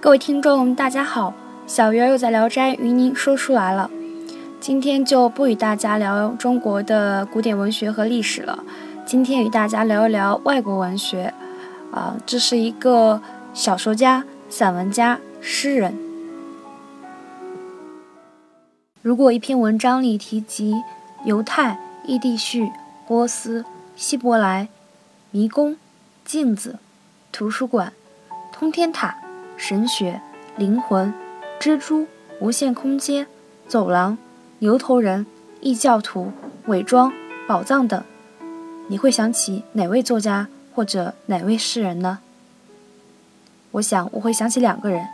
各位听众，大家好，小鱼儿又在《聊斋》与您说书来了。今天就不与大家聊中国的古典文学和历史了，今天与大家聊一聊外国文学。啊，这是一个小说家、散文家、诗人。如果一篇文章里提及犹太、异地序、波斯、希伯来、迷宫、镜子、图书馆、通天塔。神学、灵魂、蜘蛛、无限空间、走廊、牛头人、异教徒、伪装、宝藏等，你会想起哪位作家或者哪位诗人呢？我想我会想起两个人，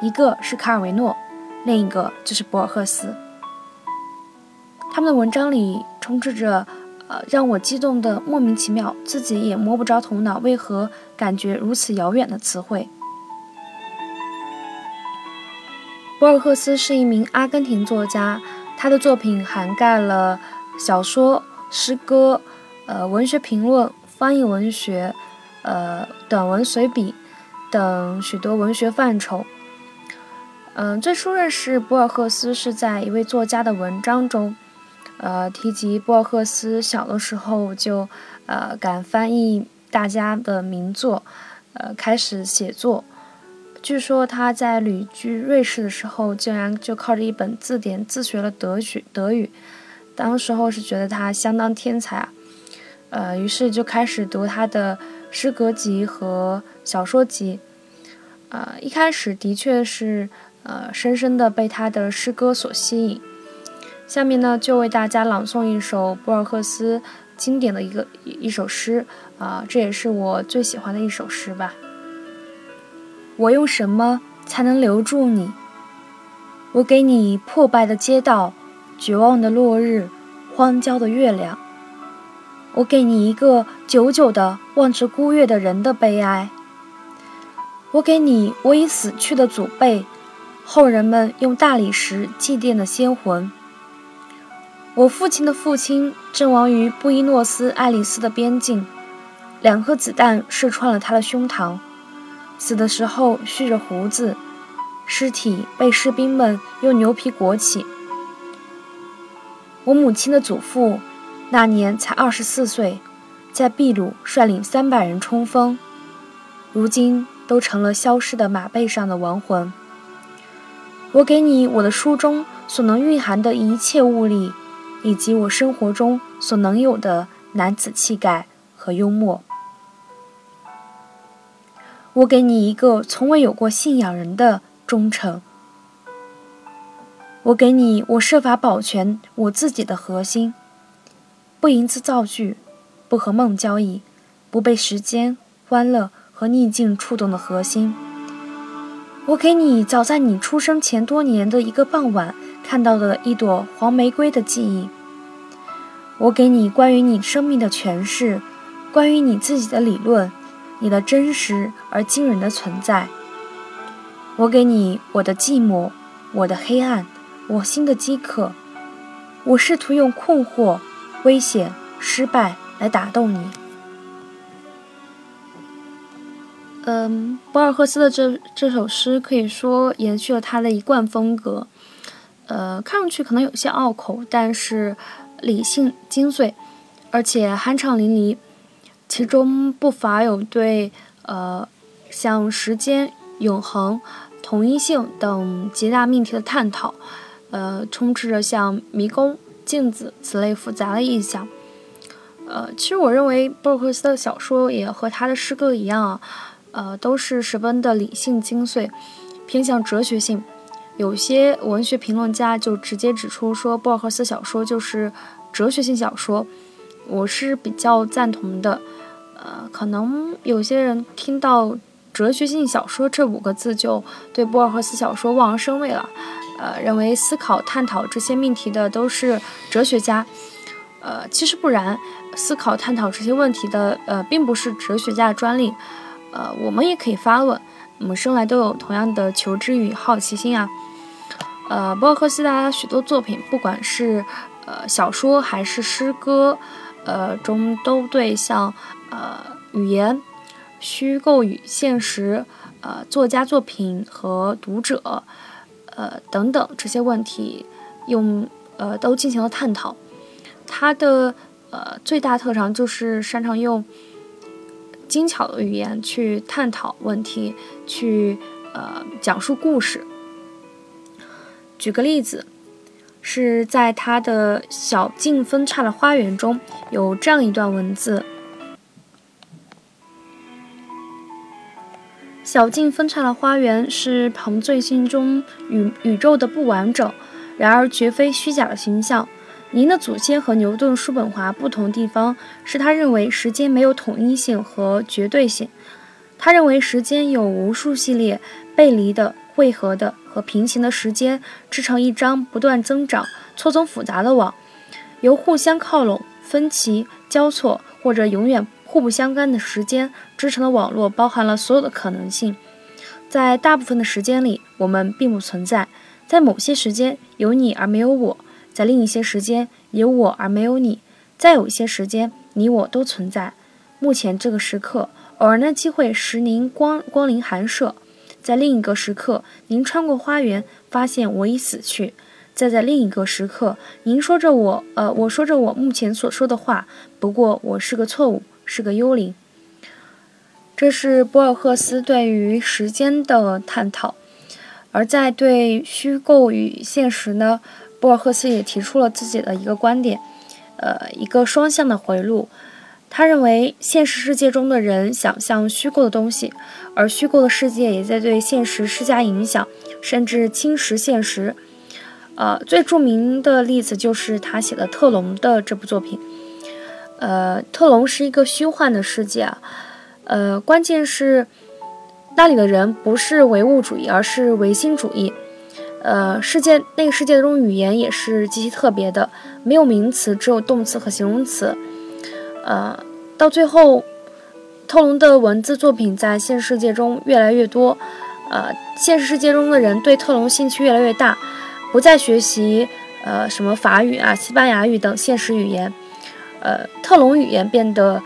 一个是卡尔维诺，另一个就是博尔赫斯。他们的文章里充斥着呃让我激动的莫名其妙，自己也摸不着头脑，为何感觉如此遥远的词汇。博尔赫斯是一名阿根廷作家，他的作品涵盖了小说、诗歌、呃文学评论、翻译文学、呃短文随笔等许多文学范畴。嗯，最初认识博尔赫斯是在一位作家的文章中，呃提及博尔赫斯小的时候就呃敢翻译大家的名作，呃开始写作。据说他在旅居瑞士的时候，竟然就靠着一本字典自学了德语。德语，当时候是觉得他相当天才啊，呃，于是就开始读他的诗歌集和小说集。呃，一开始的确是呃深深的被他的诗歌所吸引。下面呢，就为大家朗诵一首博尔赫斯经典的一个一首诗啊，这也是我最喜欢的一首诗吧。我用什么才能留住你？我给你破败的街道、绝望的落日、荒郊的月亮。我给你一个久久的望着孤月的人的悲哀。我给你我已死去的祖辈，后人们用大理石祭奠的仙魂。我父亲的父亲阵亡于布宜诺斯艾利斯的边境，两颗子弹射穿了他的胸膛。死的时候蓄着胡子，尸体被士兵们用牛皮裹起。我母亲的祖父那年才二十四岁，在秘鲁率领三百人冲锋，如今都成了消失的马背上的亡魂。我给你我的书中所能蕴含的一切物力，以及我生活中所能有的男子气概和幽默。我给你一个从未有过信仰人的忠诚。我给你我设法保全我自己的核心，不营字造句，不和梦交易，不被时间、欢乐和逆境触动的核心。我给你早在你出生前多年的一个傍晚看到的一朵黄玫瑰的记忆。我给你关于你生命的诠释，关于你自己的理论。你的真实而惊人的存在，我给你我的寂寞，我的黑暗，我心的饥渴。我试图用困惑、危险、失败来打动你。嗯，博尔赫斯的这这首诗可以说延续了他的一贯风格。呃，看上去可能有些拗口，但是理性精髓，而且酣畅淋漓。其中不乏有对呃像时间、永恒、同一性等极大命题的探讨，呃，充斥着像迷宫、镜子此类复杂的意象。呃，其实我认为博尔赫斯的小说也和他的诗歌一样啊，呃，都是十分的理性精粹，偏向哲学性。有些文学评论家就直接指出说，博尔赫斯小说就是哲学性小说，我是比较赞同的。呃，可能有些人听到“哲学性小说”这五个字，就对博尔赫斯小说望而生畏了。呃，认为思考、探讨这些命题的都是哲学家。呃，其实不然，思考、探讨这些问题的，呃，并不是哲学家的专利。呃，我们也可以发问。我们生来都有同样的求知欲、好奇心啊。呃，博尔赫斯的许多作品，不管是呃小说还是诗歌，呃中都对像。呃，语言、虚构与现实、呃作家作品和读者、呃等等这些问题，用呃都进行了探讨。他的呃最大特长就是擅长用精巧的语言去探讨问题，去呃讲述故事。举个例子。是在他的《小径分岔的花园》中有这样一段文字：“小径分岔的花园是彭最心中宇宇宙的不完整，然而绝非虚假的形象。您的祖先和牛顿、叔本华不同地方是他认为时间没有统一性和绝对性。他认为时间有无数系列背离的。”汇合的和平行的时间织成一张不断增长、错综复杂的网，由互相靠拢、分歧、交错或者永远互不相干的时间织成的网络，包含了所有的可能性。在大部分的时间里，我们并不存在；在某些时间，有你而没有我；在另一些时间，有我而没有你；再有一些时间，你我都存在。目前这个时刻，偶然的机会使您光光临寒舍。在另一个时刻，您穿过花园，发现我已死去；再在另一个时刻，您说着我，呃，我说着我目前所说的话，不过我是个错误，是个幽灵。这是博尔赫斯对于时间的探讨，而在对虚构与现实呢，博尔赫斯也提出了自己的一个观点，呃，一个双向的回路。他认为，现实世界中的人想象虚构的东西，而虚构的世界也在对现实施加影响，甚至侵蚀现实。呃，最著名的例子就是他写的《特隆》的这部作品。呃，特隆是一个虚幻的世界啊，呃，关键是那里的人不是唯物主义，而是唯心主义。呃，世界那个世界中语言也是极其特别的，没有名词，只有动词和形容词。呃，到最后，特隆的文字作品在现实世界中越来越多。呃，现实世界中的人对特隆兴趣越来越大，不再学习呃什么法语啊、西班牙语等现实语言。呃，特隆语言变得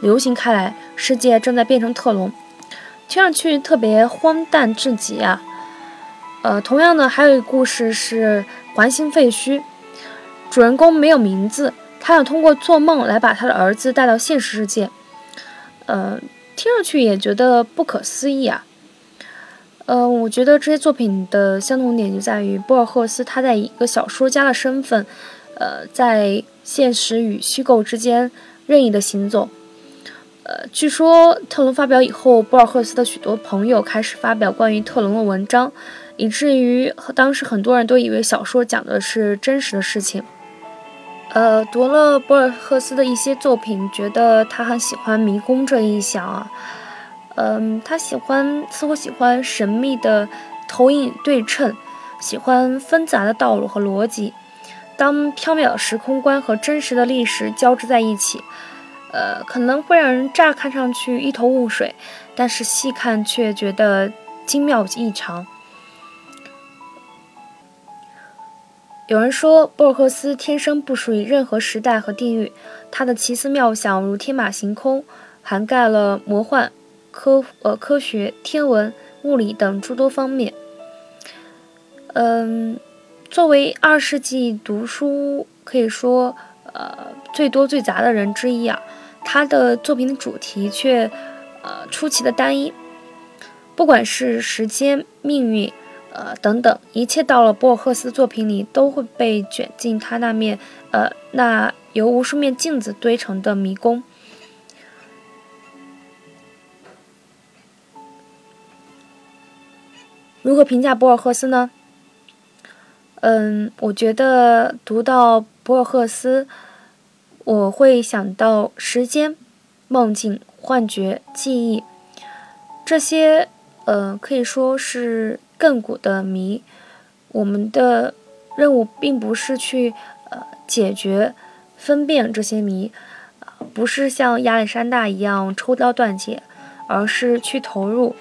流行开来，世界正在变成特隆，听上去特别荒诞至极啊。呃，同样的，还有一个故事是《环形废墟》，主人公没有名字。他想通过做梦来把他的儿子带到现实世界，呃，听上去也觉得不可思议啊。呃，我觉得这些作品的相同点就在于博尔赫斯他在以一个小说家的身份，呃，在现实与虚构之间任意的行走。呃，据说特隆发表以后，博尔赫斯的许多朋友开始发表关于特隆的文章，以至于当时很多人都以为小说讲的是真实的事情。呃，读了博尔赫斯的一些作品，觉得他很喜欢迷宫这一项啊。嗯，他喜欢似乎喜欢神秘的投影对称，喜欢纷杂的道路和逻辑。当缥缈的时空观和真实的历史交织在一起，呃，可能会让人乍看上去一头雾水，但是细看却觉得精妙异常。有人说，博尔赫斯天生不属于任何时代和地域，他的奇思妙想如天马行空，涵盖了魔幻、科呃科学、天文、物理等诸多方面。嗯，作为二世纪读书可以说呃最多最杂的人之一啊，他的作品的主题却呃出奇的单一，不管是时间、命运。呃，等等，一切到了博尔赫斯作品里，都会被卷进他那面，呃，那由无数面镜子堆成的迷宫。如何评价博尔赫斯呢？嗯，我觉得读到博尔赫斯，我会想到时间、梦境、幻觉、记忆这些，呃，可以说是。亘古的谜，我们的任务并不是去呃解决、分辨这些谜，不是像亚历山大一样抽刀断解，而是去投入，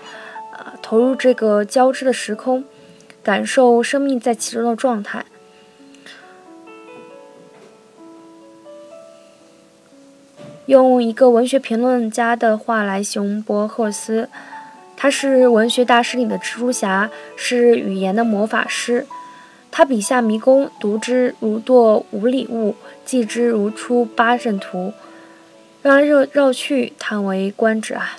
啊，投入这个交织的时空，感受生命在其中的状态。用一个文学评论家的话来形容博赫斯，他是文学大师里的蜘蛛侠，是语言的魔法师。他笔下迷宫，读之如堕五里雾，记之如出八阵图，绕来绕绕去，叹为观止啊！